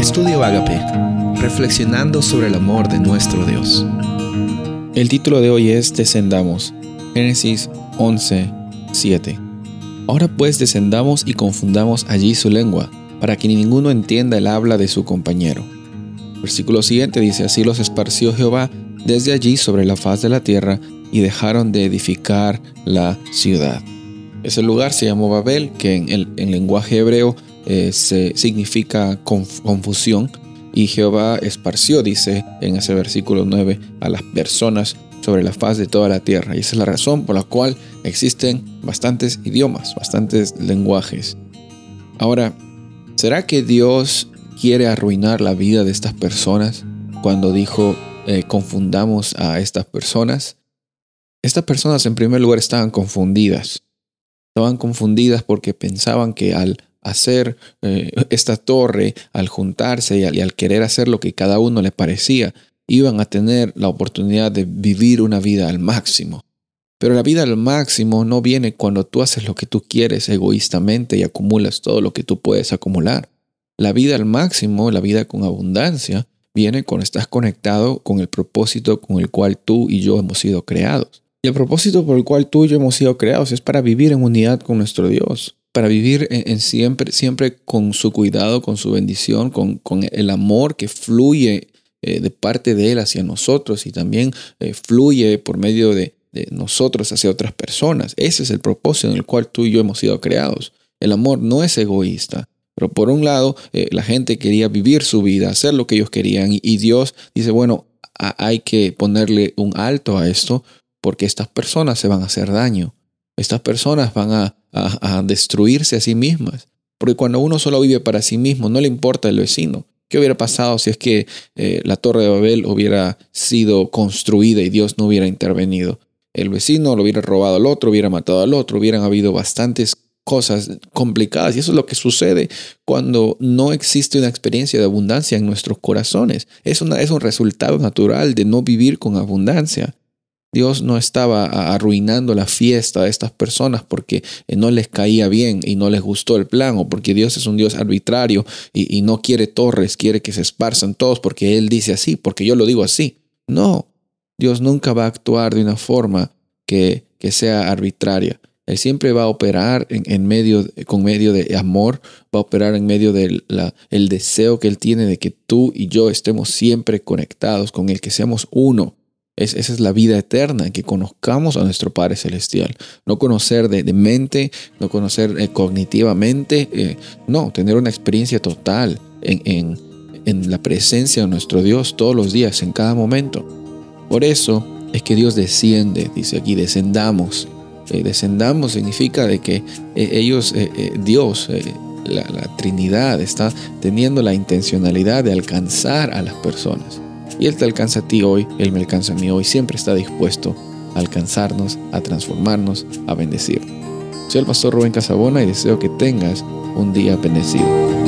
Estudio Agape, reflexionando sobre el amor de nuestro Dios. El título de hoy es Descendamos, Génesis 11, 7. Ahora pues descendamos y confundamos allí su lengua, para que ninguno entienda el habla de su compañero. Versículo siguiente dice, así los esparció Jehová desde allí sobre la faz de la tierra y dejaron de edificar la ciudad. Ese lugar se llamó Babel, que en el en lenguaje hebreo eh, se, significa confusión. Y Jehová esparció, dice en ese versículo 9, a las personas sobre la faz de toda la tierra. Y esa es la razón por la cual existen bastantes idiomas, bastantes lenguajes. Ahora, ¿será que Dios quiere arruinar la vida de estas personas cuando dijo eh, confundamos a estas personas? Estas personas en primer lugar estaban confundidas. Estaban confundidas porque pensaban que al hacer eh, esta torre, al juntarse y al, querer hacer lo que cada uno le parecía, iban a tener la oportunidad de vivir una vida al máximo. Pero la vida al máximo no viene cuando tú haces lo que tú quieres egoístamente y acumulas todo lo que tú puedes acumular. La vida al máximo, la vida con abundancia, viene cuando estás conectado con el propósito con el cual tú y yo hemos sido creados. Y el propósito por el cual tú y yo hemos sido creados es para vivir en unidad con nuestro Dios para vivir en, siempre, siempre con su cuidado, con su bendición, con, el amor que fluye eh, de parte de Él hacia nosotros y también eh, fluye por medio de, nosotros hacia otras personas. Ese es el propósito en el cual tú y yo hemos sido creados. El amor no es egoísta. Pero por un lado, eh, la gente quería vivir su vida, hacer lo que ellos querían, y, Dios dice, bueno, hay que ponerle un alto a esto porque estas personas se van a hacer daño. Estas personas van a, destruirse a sí mismas. Porque cuando uno solo vive para sí mismo, no le importa el vecino. ¿Qué hubiera pasado si es que eh, la torre de Babel hubiera sido construida y Dios no hubiera intervenido? El vecino lo hubiera robado al otro, hubiera matado al otro, hubieran habido bastantes cosas complicadas. Y eso es lo que sucede cuando no existe una experiencia de abundancia en nuestros corazones. Es, un resultado natural de no vivir con abundancia. Dios no estaba arruinando la fiesta de estas personas porque eh, no les caía bien y no les gustó el plan o porque Dios es un Dios arbitrario y, no quiere torres, quiere que se esparzan todos porque Él dice así, porque yo lo digo así. No, Dios nunca va a actuar de una forma que, que sea arbitraria. Él siempre va a operar en, medio, con medio de amor, va a operar en medio del el deseo que Él tiene de que tú y yo estemos siempre conectados con Él, que seamos uno esa es la vida eterna, que conozcamos a nuestro Padre Celestial. No conocer de, mente, no conocer eh, cognitivamente, eh, no, tener una experiencia total en, la presencia de nuestro Dios todos los días, en cada momento. Por eso es que Dios desciende, dice aquí, descendamos. Eh, descendamos significa de que ellos, Dios, la Trinidad, está teniendo la intencionalidad de alcanzar a las personas. Y Él te alcanza a ti hoy, Él me alcanza a mí hoy, siempre está dispuesto a alcanzarnos, a transformarnos, a bendecir. Soy el pastor Rubén Casabona y deseo que tengas un día bendecido.